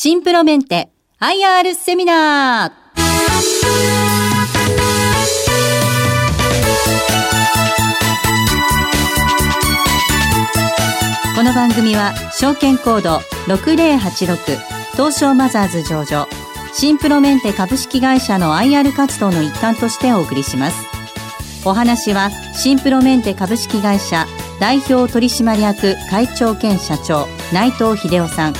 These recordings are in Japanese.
シンプロメンテ IR セミナー。この番組は証券コード6086東証マザーズ上場シンプロメンテ株式会社の IR 活動の一環としてお送りします。お話はシンプロメンテ株式会社代表取締役会長兼社長内藤秀夫さん。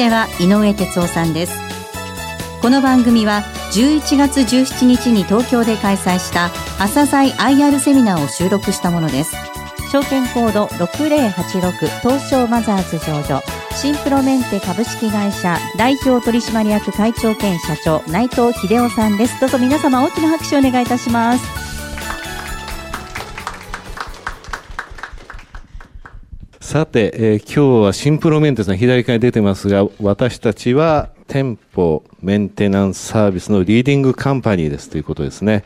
手は井上哲夫さんです。この番組は11月17日に東京で開催した朝鮮 IR セミナーを収録したものです。証券コード6086東証マザーズ上場。シンプロメンテ株式会社代表取締役会長兼社長内藤秀夫さんです。どうぞ皆様大きな拍手をお願いいたします。さて、えー、今日はシンプルメンテさん左から出てますが、私たちは店舗メンテナンスサービスのリーディングカンパニーですということですね。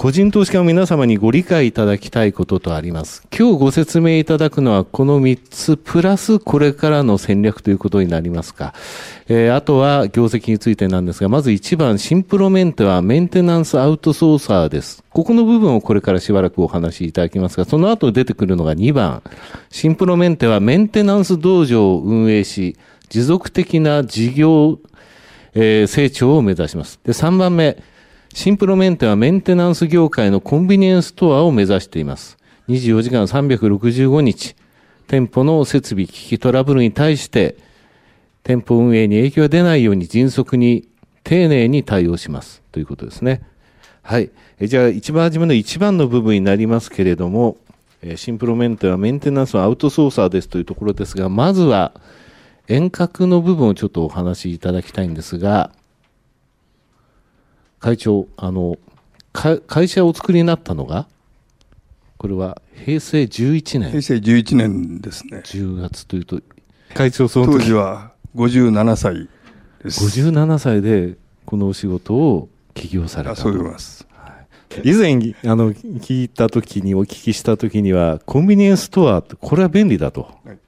個人投資家の皆様にご理解いただきたいこととあります。今日ご説明いただくのはこの3つプラスこれからの戦略ということになりますか。えー、あとは業績についてなんですが、まず1番、シンプロメンテはメンテナンスアウトソーサーです。ここの部分をこれからしばらくお話しいただきますが、その後出てくるのが2番、シンプロメンテはメンテナンス道場を運営し、持続的な事業、えー、成長を目指します。で、3番目、シンプロメンテはメンテナンス業界のコンビニエンスストアを目指しています。24時間365日、店舗の設備機器トラブルに対して、店舗運営に影響が出ないように迅速に丁寧に対応します。ということですね。はい。えじゃあ、一番初めの一番の部分になりますけれども、えシンプロメンテはメンテナンスのアウトソーサーですというところですが、まずは遠隔の部分をちょっとお話しいただきたいんですが、会長、あの、会社をお作りになったのが、これは平成11年。平成11年ですね。10月というと、会長その当時は57歳です。57歳でこのお仕事を起業されたそうます。以前あの聞いたときに、お聞きしたときには、コンビニエンスストア、これは便利だと。はい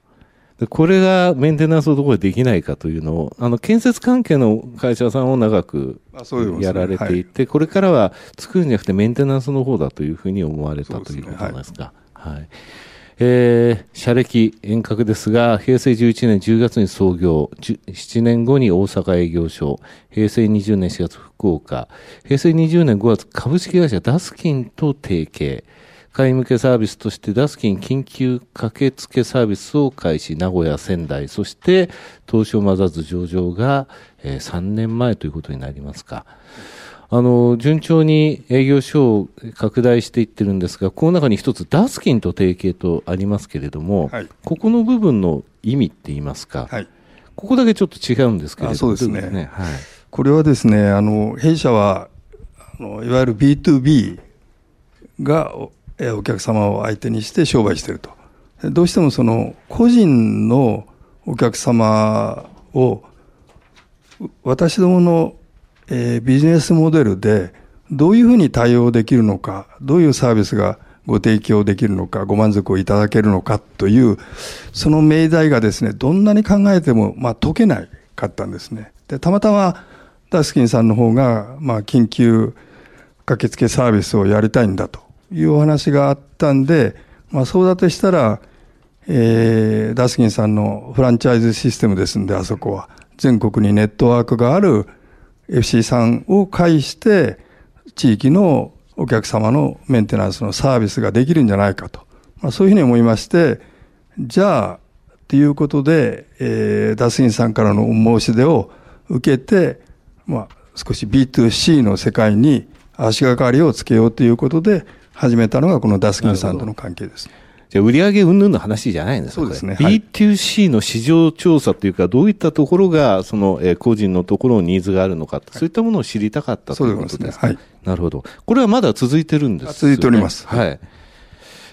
これがメンテナンスのところでできないかというのを、あの、建設関係の会社さんを長くやられていて、これからは作るんじゃなくてメンテナンスの方だというふうに思われたということなんですか。はい。えー、社歴遠隔ですが、平成11年10月に創業、7年後に大阪営業所、平成20年4月福岡、平成20年5月株式会社ダスキンと提携、会向けサービスとしてダスキン緊急駆けつけサービスを開始、名古屋、仙台、そして東証マザーズ上場が、えー、3年前ということになりますか。あの、順調に営業所を拡大していってるんですが、この中に一つダスキンと提携とありますけれども、はい、ここの部分の意味って言いますか、はい、ここだけちょっと違うんですけれども、そうですね。ね？はい、これはですね、あの、弊社は、あのいわゆる B2B がお客様を相手にして商売してると。どうしてもその個人のお客様を私どもの、えー、ビジネスモデルでどういうふうに対応できるのか、どういうサービスがご提供できるのか、ご満足をいただけるのかという、その命題がですね、どんなに考えても、まあ、解けないかったんですね。で、たまたま、ダスキンさんの方が、まあ、緊急駆けつけサービスをやりたいんだと。いうお話があったんで、まあ、そうだとしたら、えー、ダスキンさんのフランチャイズシステムですんで、あそこは。全国にネットワークがある FC さんを介して、地域のお客様のメンテナンスのサービスができるんじゃないかと。まあ、そういうふうに思いまして、じゃあ、ということで、えー、ダスキンさんからの申し出を受けて、まあ、少し B2C の世界に足がかりをつけようということで、始めたのがこのダスキンさんとの関係です。じゃあ売上云々の話じゃないんですそうですね。B2C の市場調査というか、どういったところが、その、えー、個人のところにニーズがあるのか、はい、そういったものを知りたかったということですね。はい。なるほど。これはまだ続いてるんです、ね、続いております。はい。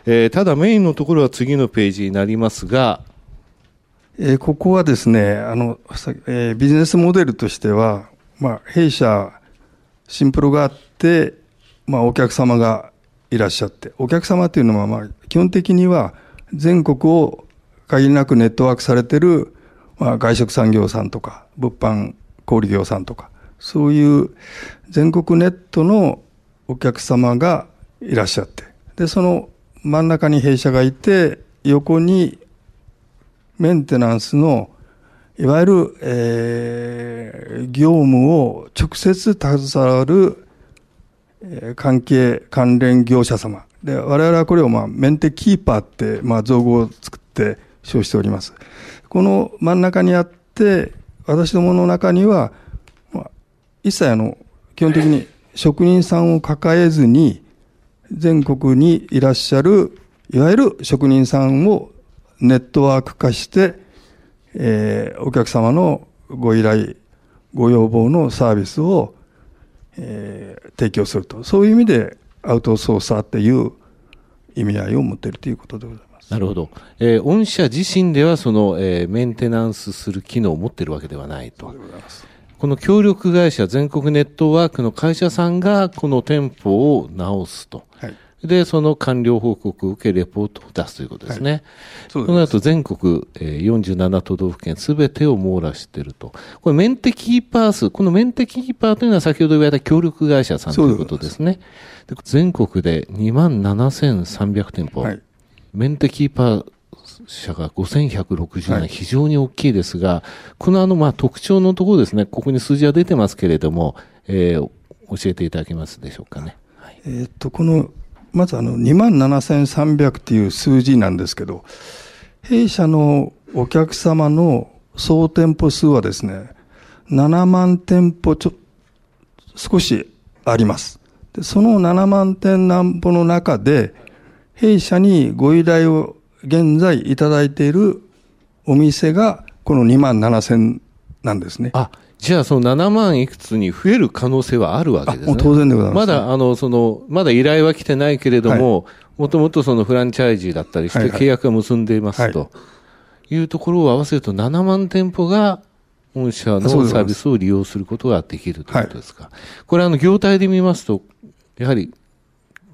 えー、ただメインのところは次のページになりますが、えー、ここはですね、あの、えー、ビジネスモデルとしては、まあ、弊社、シンプルがあって、まあ、お客様がいらっしゃって、お客様っていうのは、まあ、基本的には全国を限りなくネットワークされてるまあ、外食産業さんとか、物販小売業さんとか、そういう全国ネットのお客様がいらっしゃって、で、その真ん中に弊社がいて、横にメンテナンスのいわゆる、えー、業務を直接携わる、関係関連業者様。で、我々はこれをまあメンテキーパーって、まあ造語を作って称しております。この真ん中にあって、私どもの中には、まあ、一切あの、基本的に職人さんを抱えずに、全国にいらっしゃる、いわゆる職人さんをネットワーク化して、えー、お客様のご依頼、ご要望のサービスを、えー、提供すると。そういう意味でアウトソーサーっていう意味合いを持っているということでございます。なるほど。えー、御社自身ではその、えー、メンテナンスする機能を持っているわけではないと。この協力会社全国ネットワークの会社さんがこの店舗を直すと。はいで、その完了報告を受け、レポートを出すということですね。はい、その後、全国、えー、47都道府県すべてを網羅していると。これ、メンテキーパー数、このメンテキーパーというのは先ほど言われた協力会社さんということですね。で全国で2万7300店舗。はい、メンテキーパー社が5160円、非常に大きいですが、このあの、まあ、特徴のところですね、ここに数字は出てますけれども、えー、教えていただけますでしょうかね。はい、えっと、このまずあの2万7300っていう数字なんですけど、弊社のお客様の総店舗数はですね、7万店舗ちょ、少しあります。でその7万店何歩の中で、弊社にご依頼を現在いただいているお店が、この2万7000なんですね。あ、じゃあその7万いくつに増える可能性はあるわけですね。当然でございます、まだ、あの、その、まだ依頼は来てないけれども、もともとそのフランチャイジーだったりして契約が結んでいますと、い。うところを合わせると7万店舗が御社のサービスを利用することができるということですか。これあの、業態で見ますと、やはり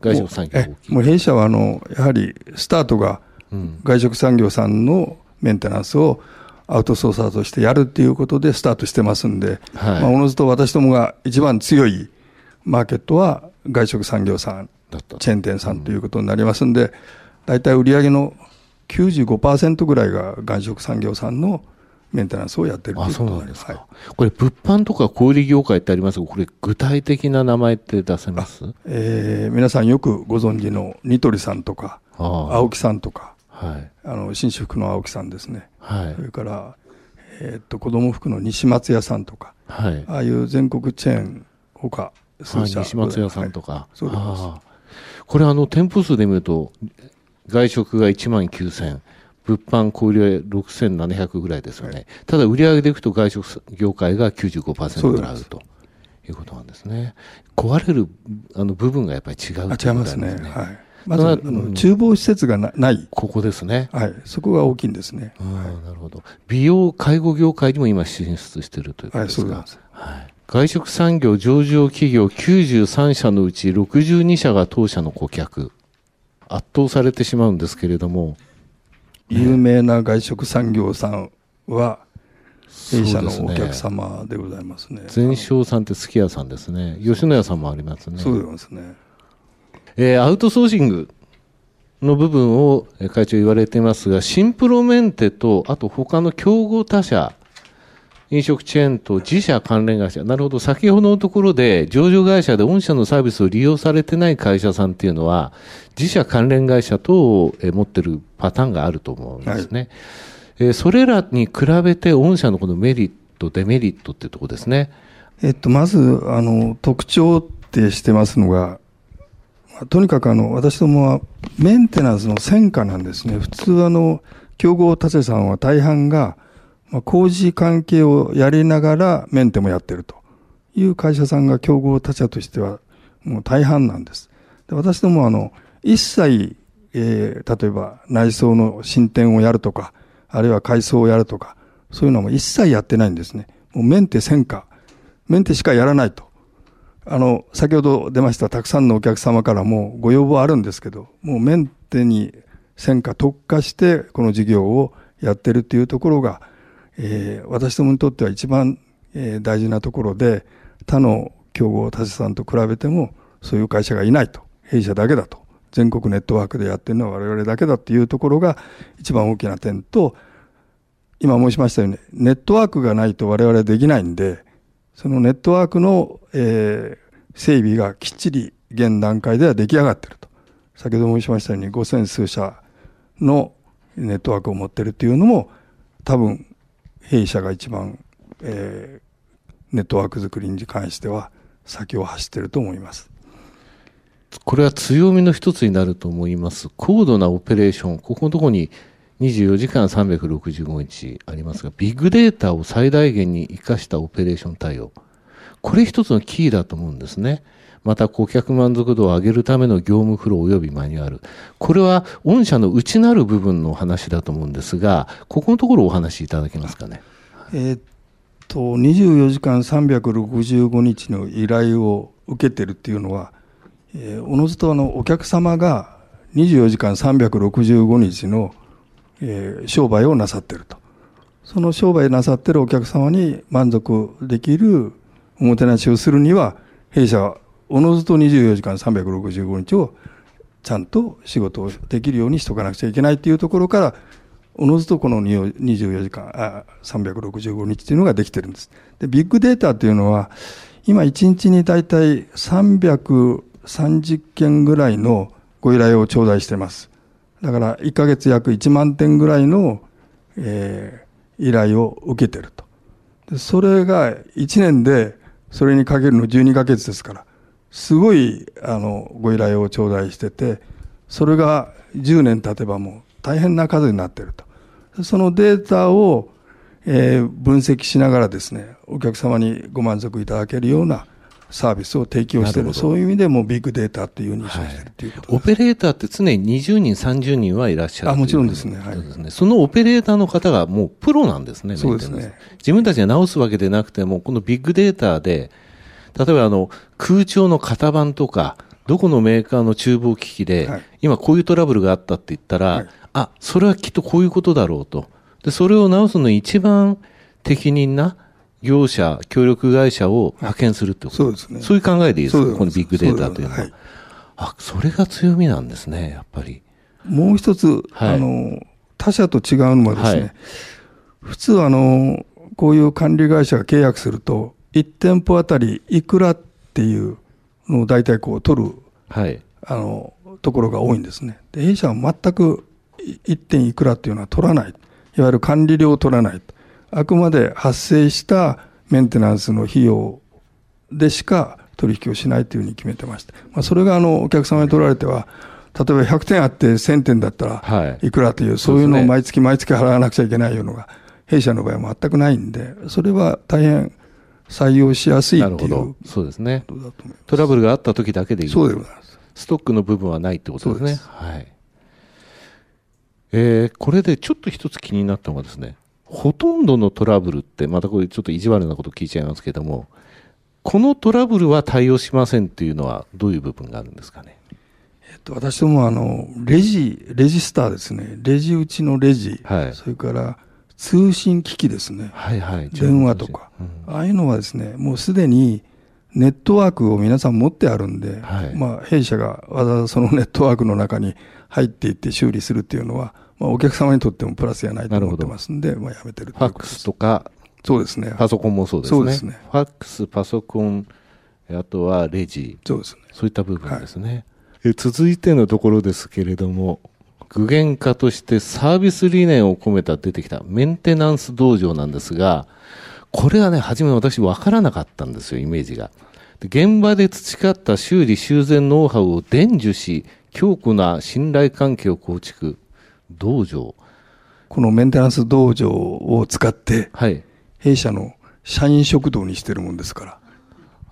外食産業大きい。もう弊社はあの、やはりスタートが外食産業さんのメンテナンスを、アウトソーサーとしてやるっていうことでスタートしてますんで、はい、まあ、おのずと私どもが一番強いマーケットは外食産業さん、チェーン店さんということになりますんで、大体売上の95%ぐらいが外食産業さんのメンテナンスをやってるということなんですか、はい、これ、物販とか小売業界ってありますが、これ、具体的な名前って出せます？えー、皆さんよくご存知のニトリさんとか、青木さんとか、はい、あの紳士服の青木さんですね、はい、それから、えー、っと子供服の西松屋さんとか、はい、ああいう全国チェーンほか数社、はい、西松屋さんとか、はい、そうです。これあの店舗数で見ると外食が1万9000物販小売は6700ぐらいですよね、はい、ただ売上でいくと外食業界が95%ぐらいあるということなんですね。壊れるあの部分がやっぱり違う、ね、違いますね。はいまず、あの厨房施設がない。ここですね。はい。そこが大きいんですね。なるほど。美容介護業界にも今進出しているということですか。はい、そうです。はい。外食産業上場企業93社のうち62社が当社の顧客。圧倒されてしまうんですけれども。有名な外食産業さんは、弊社のお客様でございますね。全商さんってすき家さんですね。吉野家さんもありますね。そうですね。えー、アウトソーシングの部分を会長言われていますが、シンプロメンテと、あと他の競合他社、飲食チェーンと自社関連会社。なるほど。先ほどのところで、上場会社で御社のサービスを利用されてない会社さんっていうのは、自社関連会社等を持ってるパターンがあると思うんですね。はい、えー、それらに比べて、御社のこのメリット、デメリットっていうとこですね。えっと、まず、あの、特徴ってしてますのが、とにかくあの、私どもはメンテナンスの戦果なんですね。普通あの、競合他社さんは大半が、まあ、工事関係をやりながらメンテもやってるという会社さんが競合他社としてはもう大半なんです。で私どもあの、一切、えー、例えば内装の進展をやるとか、あるいは改装をやるとか、そういうのも一切やってないんですね。もうメンテ戦果。メンテしかやらないと。あの、先ほど出ましたたくさんのお客様からもご要望あるんですけど、もうメンテに専科特化してこの事業をやってるっていうところが、えー、私どもにとっては一番、えー、大事なところで、他の競合他社さんと比べても、そういう会社がいないと。弊社だけだと。全国ネットワークでやってるのは我々だけだっていうところが一番大きな点と、今申しましたように、ネットワークがないと我々できないんで、そのネットワークの、えー、整備がきっちり現段階では出来上がっていると。先ほど申しましたように5000数社のネットワークを持っているっていうのも、多分、弊社が一番、えー、ネットワーク作りに関しては先を走っていると思います。これは強みの一つになると思います。高度なオペレーション、ここのところに24時間365日ありますが、ビッグデータを最大限に活かしたオペレーション対応。これ一つのキーだと思うんですね。また顧客満足度を上げるための業務フロー及びマニュアル。これは御社の内なる部分の話だと思うんですが、ここのところお話しいただけますかね。えー、っと、24時間365日の依頼を受けてるっていうのは、えー、おのずとあのお客様が24時間365日の、えー、商売をなさってると。その商売なさってるお客様に満足できるおもてなしをするには、弊社はおのずと24時間365日をちゃんと仕事をできるようにしとかなくちゃいけないっていうところから、おのずとこの24時間、あ365日っていうのができてるんです。で、ビッグデータっていうのは、今1日に大体330件ぐらいのご依頼を頂戴してます。だから1ヶ月約1万点ぐらいの、えー、依頼を受けてると。それが1年でそれにかけるの12ヶ月ですから、すごいあのご依頼を頂戴してて、それが10年経てばもう大変な数になっていると。そのデータを、えー、分析しながらですね、お客様にご満足いただけるようなサービスを提供している、そういう意味でもビッグデータという認識をしているということはい、オペレーターって常に20人、30人はいらっしゃるあもちろんですね,、はい、ね。そのオペレーターの方がもうプロなんですね、そうですね。自分たちが直すわけでなくても、このビッグデータで、例えばあの空調の型番とか、どこのメーカーの厨房機器で、今こういうトラブルがあったって言ったら、はい、あ、それはきっとこういうことだろうと。で、それを直すのに一番適任な業者、協力会社を派遣するってこと、そうですね。そういう考えでいいですか？このビッグデータというのは。はい、あ、それが強みなんですね、やっぱり。もう一つ、はい、あの、他社と違うのはですね、はい、普通あの、こういう管理会社が契約すると、1店舗あたりいくらっていうのを大体こう取る、はい、あの、ところが多いんですね。で、弊社は全く1点いくらっていうのは取らない。いわゆる管理料を取らない。あくまで発生したメンテナンスの費用でしか取引をしないというふうに決めてまして、まあ、それがあのお客様に取られては、例えば100点あって1000点だったらいくらという、はい、そういうのを毎月毎月払わなくちゃいけないのが、弊社の場合は全くないんで、それは大変採用しやすいっていうそうですね。トラブルがあった時だけでいい。そうでございます。ストックの部分はないってことですね。すはい。えー、これでちょっと一つ気になったのがですね、ほとんどのトラブルって、またこれちょっと意地悪なこと聞いちゃいますけども、このトラブルは対応しませんっていうのは、どういう部分があるんですかね？えっと、私どもあの、レジ、レジスターですね。レジ打ちのレジ、はい、それから通信機器ですね。はいはい。電話とか、うん、ああいうのはですね、もうすでにネットワークを皆さん持ってあるんで、はい、まあ、弊社がわざわざそのネットワークの中に入っていって修理するっていうのは、まあ、お客様にとってもプラスやないと思ってますんで、まあ、やめてるファックスとか、そうですね。パソコンもそうですね。そうですね。ファックス、パソコン、あとはレジ。そうですね。そういった部分ですね。はい、え続いてのところですけれども、具現化としてサービス理念を込めた出てきたメンテナンス道場なんですが、これはね、初め私分からなかったんですよ、イメージが。現場で培った修理修繕ノウハウを伝授し、強固な信頼関係を構築。道場このメンテナンス道場を使って、はい、弊社の社員食堂にしてるもんですから。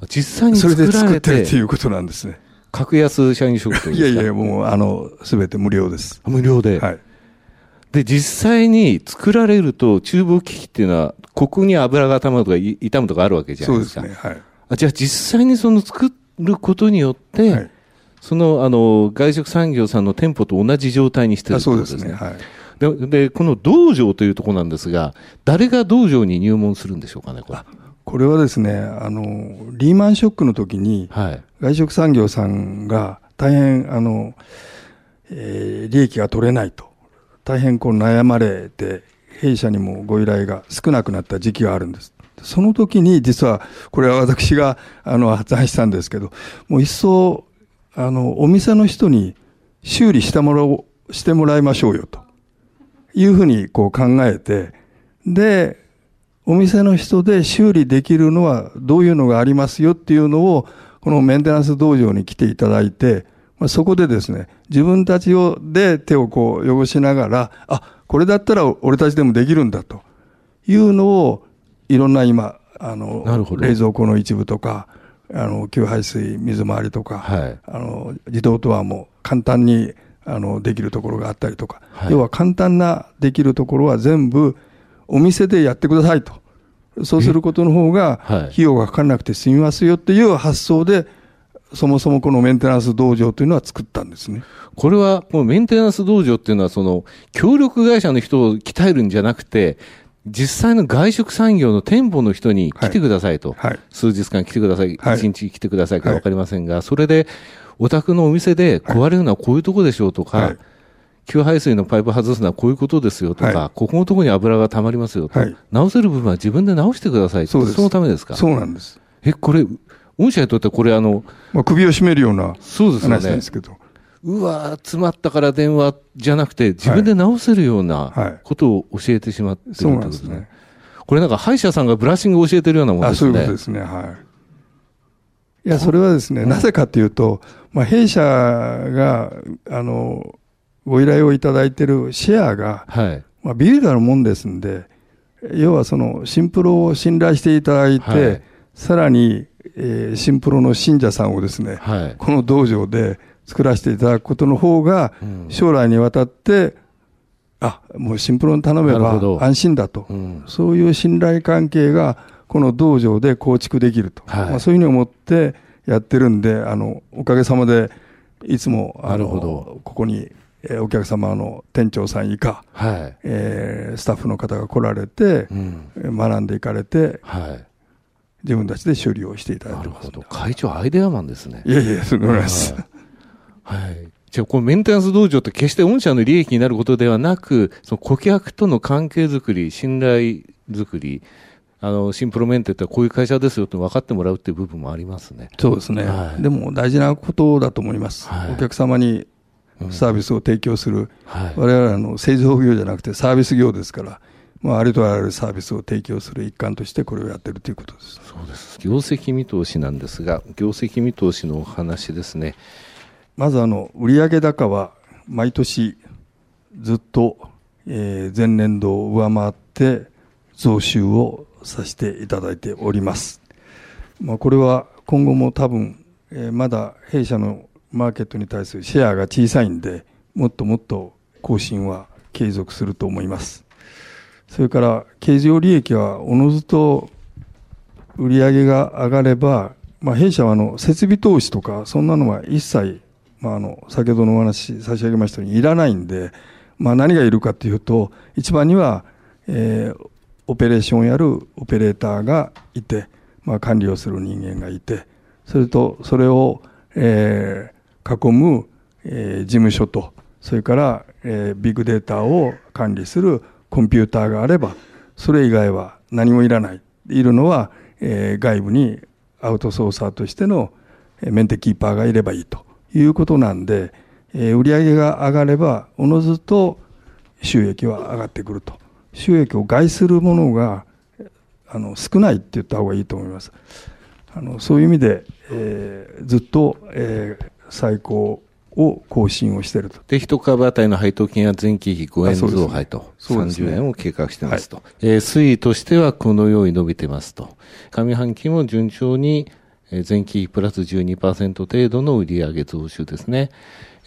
実際にそれで作ってるっていうことなんですね。格安社員食堂いやいや、もう、あの、すべて無料です。無料で？はい。で、実際に作られると、厨房機器っていうのは、ここに油が溜まるとか、傷むとかあるわけじゃないですか。そうですね。はい。あじゃあ実際にその作ることによって、はい、その、あの、外食産業さんの店舗と同じ状態にしてるそうですね。はい。でで、この道場というところなんですが、誰が道場に入門するんでしょうかね、これ。これはですね、あの、リーマンショックの時に、はい。外食産業さんが大変、あの、えー利益が取れないと。大変こう悩まれて、弊社にもご依頼が少なくなった時期があるんです。その時に実は、これは私があの発案したんですけど、もう一層、あの、お店の人に修理してもらおう、してもらいましょうよと。いうふうにこう考えて、で、お店の人で修理できるのはどういうのがありますよっていうのを、このメンテナンス道場に来ていただいて、まあ、そこでですね、自分たちをで手をこう汚しながら、あ、これだったら俺たちでもできるんだというのを、いろんな今、あの冷蔵庫の一部とか、あの、給排水、水回りとか、はい。あの、自動ドアも簡単に、あの、できるところがあったりとか、はい。要は簡単なできるところは全部お店でやってくださいと。そうすることの方が、はい。費用がかからなくて済みますよっていう発想で、そもそもこのメンテナンス道場というのは作ったんですね。これは、このメンテナンス道場っていうのは、その、協力会社の人を鍛えるんじゃなくて、実際の外食産業の店舗の人に来てくださいと。はい。数日間来てください、一、はい日来てくださいかわかりませんが、それで、お宅のお店で壊れるのはこういうとこでしょうとか、はい給排水のパイプ外すのはこういうことですよとか、はここのところに油が溜まりますよと、はい直せる部分は自分で直してくださいそそのためですか？そうなんです。え、これ、御社にとってこれあの、まあ、首を絞めるようなそうですよね話なんで。すけど。うわー詰まったから電話じゃなくて、自分で直せるようなはいことを教えてしまってるってことでね。なんですすね。これなんか歯医者さんがブラッシングを教えてるようなものあ、ですね。そういうことですね。はい。いや、それはですね、なぜかというと、まあ、弊社が、あの、ご依頼をいただいているシェアが、はい。まあ、ビビるなもんですんで、要はその、シンプロを信頼していただいて、はいさらに、えーシンプロの信者さんをですね、はい。この道場で作らせていただくことの方が、うん将来にわたって、あ、もうシンプロに頼めば安心だと。うんそういう信頼関係が、この道場で構築できると。はいまあ、そういうふうに思ってやってるんで、あの、おかげさまで、いつも、あなるの、ほどここに、えーお客様の店長さん以下、はい。えースタッフの方が来られてう、ん。えー学んでいかれて、はい。自分たちで修理をしていただいてます。会長アイデアマンですね。いやいや、すごいです。はい。じゃあ、このメンテナンス道場って決して御社の利益になることではなく、その顧客との関係づくり、信頼づくり、あの、シンプロメンテってこういう会社ですよって分かってもらうっていう部分もありますね。そうですね、はいでも大事なことだと思います。はいお客様にサービスを提供する、はい。我々はあの製造業じゃなくてサービス業ですから、まあ、ありとあらゆるサービスを提供する一環としてこれをやってるということです。そうです。業績見通しなんですが、業績見通しのお話ですね。まずあの売上高は毎年ずっと、前年度を上回って増収をさせていただいております。まあ、これは今後も多分、えまだ弊社のマーケットに対するシェアが小さいんで、もっともっと更新は継続すると思います。それから経常利益はおのずと売上が上がれば、まあ、弊社はあの設備投資とか、そんなのは一切、まあ、あの先ほどのお話差し上げましたように、いらないんで、まあ、何がいるかというと、一番には、えーオペレーションをやるオペレーターがいて、まあ、管理をする人間がいて、それとそれを、えー囲む、えー事務所と、それから、えービッグデータを管理するコンピューターがあれば、それ以外は何もいらない。いるのは、えー外部にアウトソーサーとしてのえーメンテキーパーがいればいいということなんで、えー売上が上がれば、おのずと収益は上がってくると。収益を害するものがあの少ないって言った方がいいと思います。あのそういう意味で、えーずっと、えー最高を更新をしていると。で、一株当たりの配当金は前期比5円増配と、そうですね30円を計画してますと。えー推移としてはこのように伸びてますと。上半期も順調に、えー前期比プラス12%程度の売上増収ですね。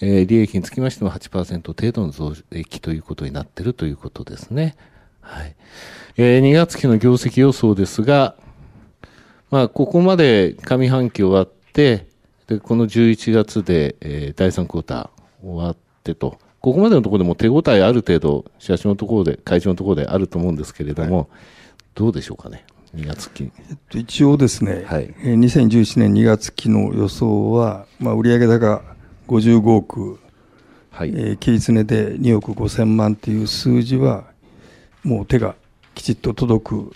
えー利益につきましても8%程度の増益ということになっているということですね。はい。えー2月期の業績予想ですが、まあ、ここまで上半期終わって、で、この11月で、えー第3クォーター終わってと、ここまでのところでも手応えある程度、社長のところで、会長のところであると思うんですけれども、はい、どうでしょうかね、2月期。えっと、一応ですね、はい、2011年2月期の予想は、まあ、売上高55億、はい。えー、期日値で2億5000万という数字は、もう手がきちっと届く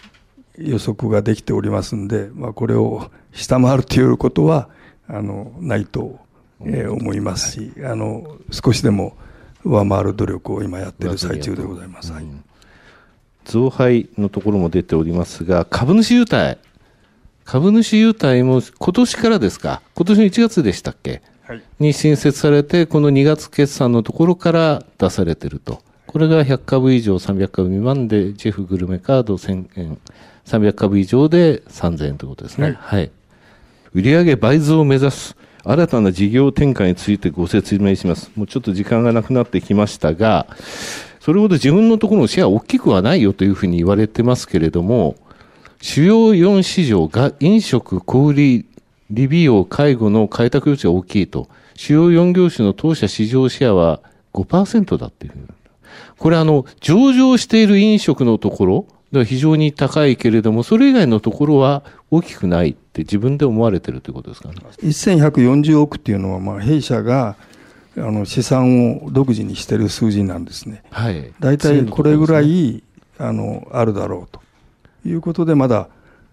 予測ができておりますんで、まあ、これを下回るということはあのないと、えー、思いますし、はい、あの少しでも上回る努力を今やっている最中でございます。はい、増配のところも出ておりますが、株主優待、株主優待も今年からですか、今年の1月でしたっけ、はい、に新設されて、この2月決算のところから出されていると。これが100株以上300株未満で、ジェフグルメカード1000円、300株以上で3000円ということですね。はい。はい、売上倍増を目指す新たな事業展開についてご説明します。もうちょっと時間がなくなってきましたが、それほど自分のところのシェア大きくはないよというふうに言われてますけれども、主要4市場が飲食、小売、理美容、介護の開拓余地が大きいと、主要4業種の当社市場シェアは5%だっていうこれあの、上場している飲食のところ、では非常に高いけれども、それ以外のところは大きくないって自分で思われてるということですかね。1140億っていうのは、まあ、弊社があの資産を独自にしてる数字なんですね。はい。大体これぐらい、ね、あの、あるだろうということで、まだ、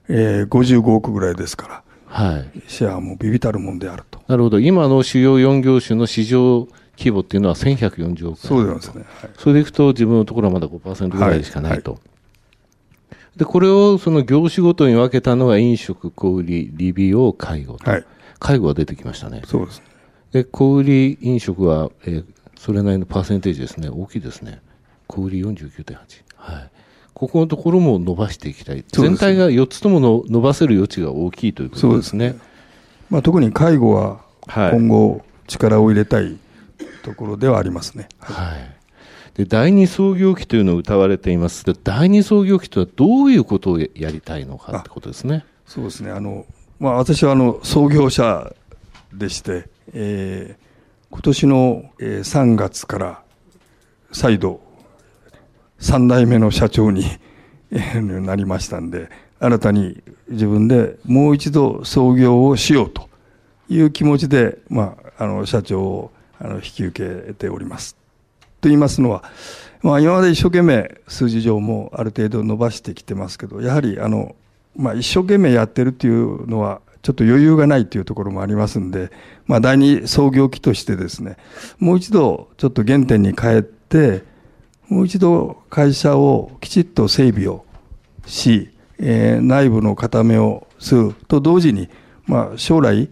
えー、55億ぐらいですから。はい。シェアもビビたるもんであると。なるほど。今の主要4業種の市場規模っていうのは1140億円。そうですね。はい、それでいくと、自分のところはまだ5%ぐらいしかないと。はいで、これをその業種ごとに分けたのが飲食、小売、理美容、介護はい。介護が出てきましたね。そうです、ね。で、小売飲食は、えー、それなりのパーセンテージですね。大きいですね。小売49.8。はい。ここのところも伸ばしていきたい。全体が4つともの伸ばせる余地が大きいということですね。すねまあ、特に介護は今後力を入れたいところではありますね。はい、はいで、第二創業期というのを歌われています。で、第二創業期とはどういうことをやりたいのかってことですね。そうですね。あの、まあ、私はあの、創業者でして、えー、今年の、3月から再度、3代目の社長になりましたんで、新たに自分でもう一度創業をしようという気持ちで、まあ、あの、社長をあの引き受けております。と言いますのは、まあ、今まで一生懸命数字上もある程度伸ばしてきてますけどやはりあの、まあ、一生懸命やってるっていうのはちょっと余裕がないっていうところもありますんで、まあ、第二創業期としてですねもう一度ちょっと原点に帰ってもう一度会社をきちっと整備をし、えー、内部の固めをすると同時に、まあ、将来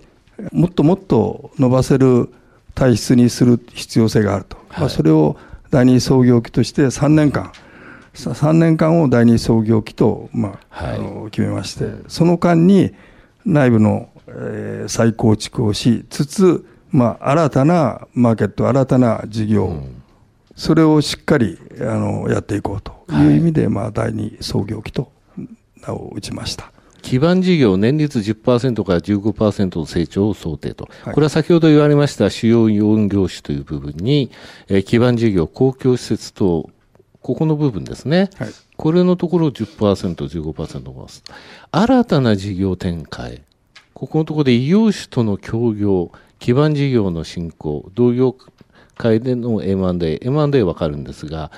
もっともっと伸ばせる体質にする必要性があると、はい、まあ、それを第二創業期として3年間3年間を第二創業期と、まあ、はい、あの決めましてその間に内部の、えー、再構築をしつつ、まあ、新たなマーケット新たな事業、うん、それをしっかりあのやっていこうという意味で、はい、まあ、第二創業期と名を打ちました。基盤事業年率10%から15%の成長を想定と。これは先ほど言われました主要4業種という部分に、えー、基盤事業、公共施設等、ここの部分ですね。はい、これのところを10%、15%伸ばす。新たな事業展開。ここのところで異業種との協業、基盤事業の進行、同業界での M&A、M&A わかるんですが、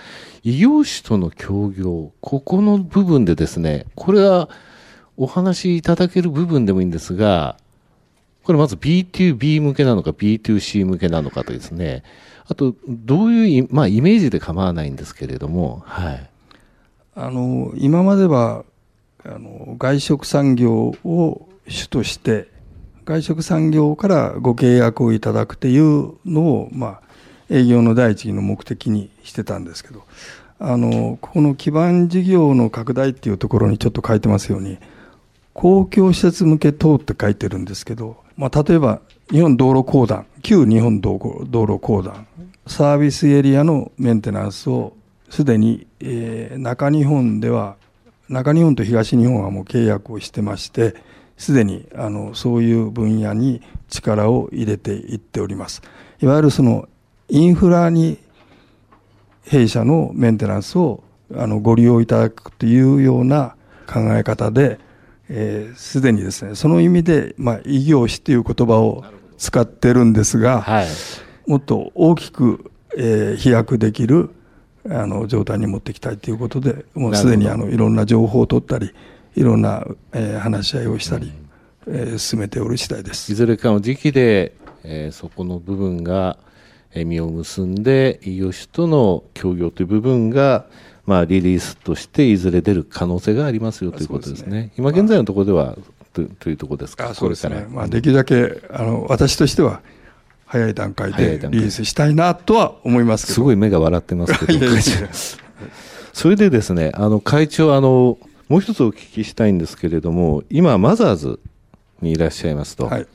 異業種との協業、ここの部分でですね、これはお話しいただける部分でもいいんですが、これまず B2B 向けなのか B2C 向けなのかとですね、あと、どういう、まあ、イメージで構わないんですけれども、はい。あの、今までは、あの、外食産業を主として、外食産業からご契約をいただくっていうのを、まあ、営業の第一義の目的にしてたんですけど、あの、ここの基盤事業の拡大っていうところにちょっと書いてますように、公共施設向け等って書いてるんですけど、まあ、例えば日本道路公団、旧日本道路公団、サービスエリアのメンテナンスをすでに、えー、中日本では、中日本と東日本はもう契約をしてまして、すでにあのそういう分野に力を入れていっております。いわゆるそのインフラに弊社のメンテナンスをあのご利用いただくというような考え方で、す、えー、で、にですね、その意味で、まあ、異業種という言葉を使ってるんですが、はい、もっと大きく、えー、飛躍できるあの状態に持っていきたいということで、もうすでにあのいろんな情報を取ったり、いろんな、えー、話し合いをしたり、うん、えー、進めておる次第です。いずれかの時期で、えー、そこの部分が実を結んで、異業種との協業という部分が、まあ、リリースとしていずれ出る可能性がありますよということですね。すね今現在のところでは、とというところですか、そうですね、まあ、できるだけあの私としては、早い段階でリリースしたいなとは思いますけどすごい目が笑ってますけど、それでですね、あの会長あの、もう一つお聞きしたいんですけれども、今、マザーズにいらっしゃいますと。はい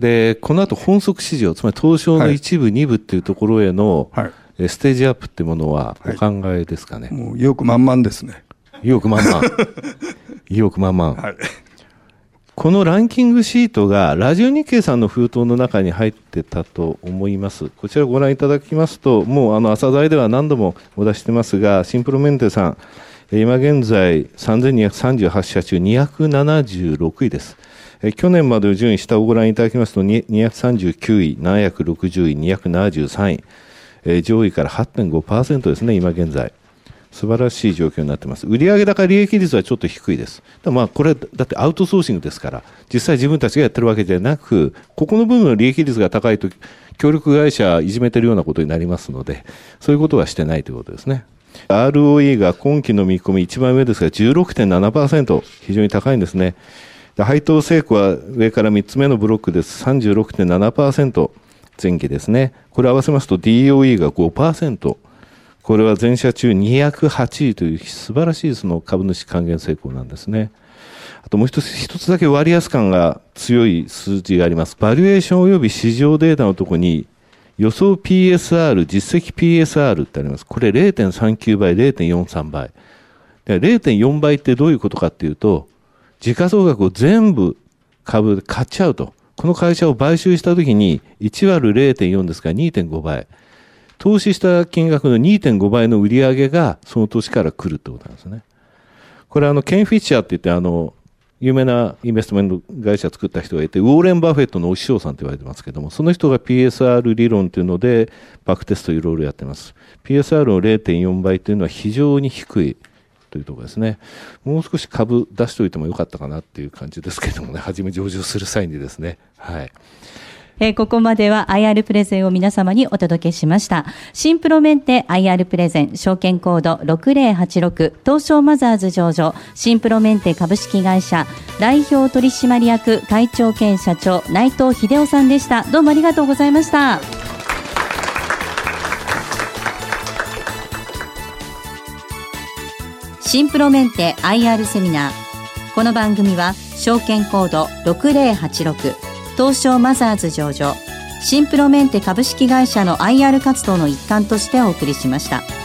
で、この後本則市場、つまり東証の一部、二部っていうところへの、はい、ステージアップっていうものはお考えですかね？はい、もう意欲満々ですね。意欲満々。意欲満々。はい。このランキングシートがラジオ日経さんの封筒の中に入ってたと思います。こちらをご覧いただきますと、もうあの朝材では何度もお出ししてますが、シンプロメンテさん、今現在3238社中276位です。去年までの順位、下をご覧いただきますと、239位、760位、273位、上位から8.5%ですね、今現在。素晴らしい状況になってます。売上高利益率はちょっと低いです。まあこれ、だってアウトソーシングですから、実際自分たちがやってるわけじゃなく、ここの部分の利益率が高いと、協力会社いじめてるようなことになりますので、そういうことはしてないということですね。ROE が今期の見込み一番上ですが16.7%、非常に高いんですね。配当成功は上から3つ目のブロックです。36.7%前期ですね。これ合わせますと DOE が5%。これは全社中208位という素晴らしいその株主還元成功なんですね。あともう一つ、一つだけ割安感が強い数字があります。バリュエーション及び市場データのところに予想 PSR、実績 PSR ってあります。これ0.39倍、0.43倍。0.4倍ってどういうことかっていうと、時価総額を全部株で買っちゃうと。この会社を買収したときに1割0.4ですから2.5倍。投資した金額の2.5倍の売り上げがその年から来るってことなんですね。これあの、ケン・フィッシャーって言ってあの、有名なインベストメント会社作った人がいて、ウォーレン・バフェットのお師匠さんと言われてますけども、その人が PSR 理論というので、バックテストいろいろやってます。PSR の0.4倍というのは非常に低い。というところですね。もう少し株出しておいてもよかったかなっていう感じですけどもね、初め上場する際にですね。はい。えー、ここまでは IR プレゼンを皆様にお届けしました。シンプロメンテ IR プレゼン、証券コード6086、東証マザーズ上場、シンプロメンテ株式会社、代表取締役会長兼社長、内藤秀夫さんでした。どうもありがとうございました。シンプロメンテ IR セミナー。この番組は証券コード6086東証マザーズ上場シンプロメンテ株式会社の IR 活動の一環としてお送りしました。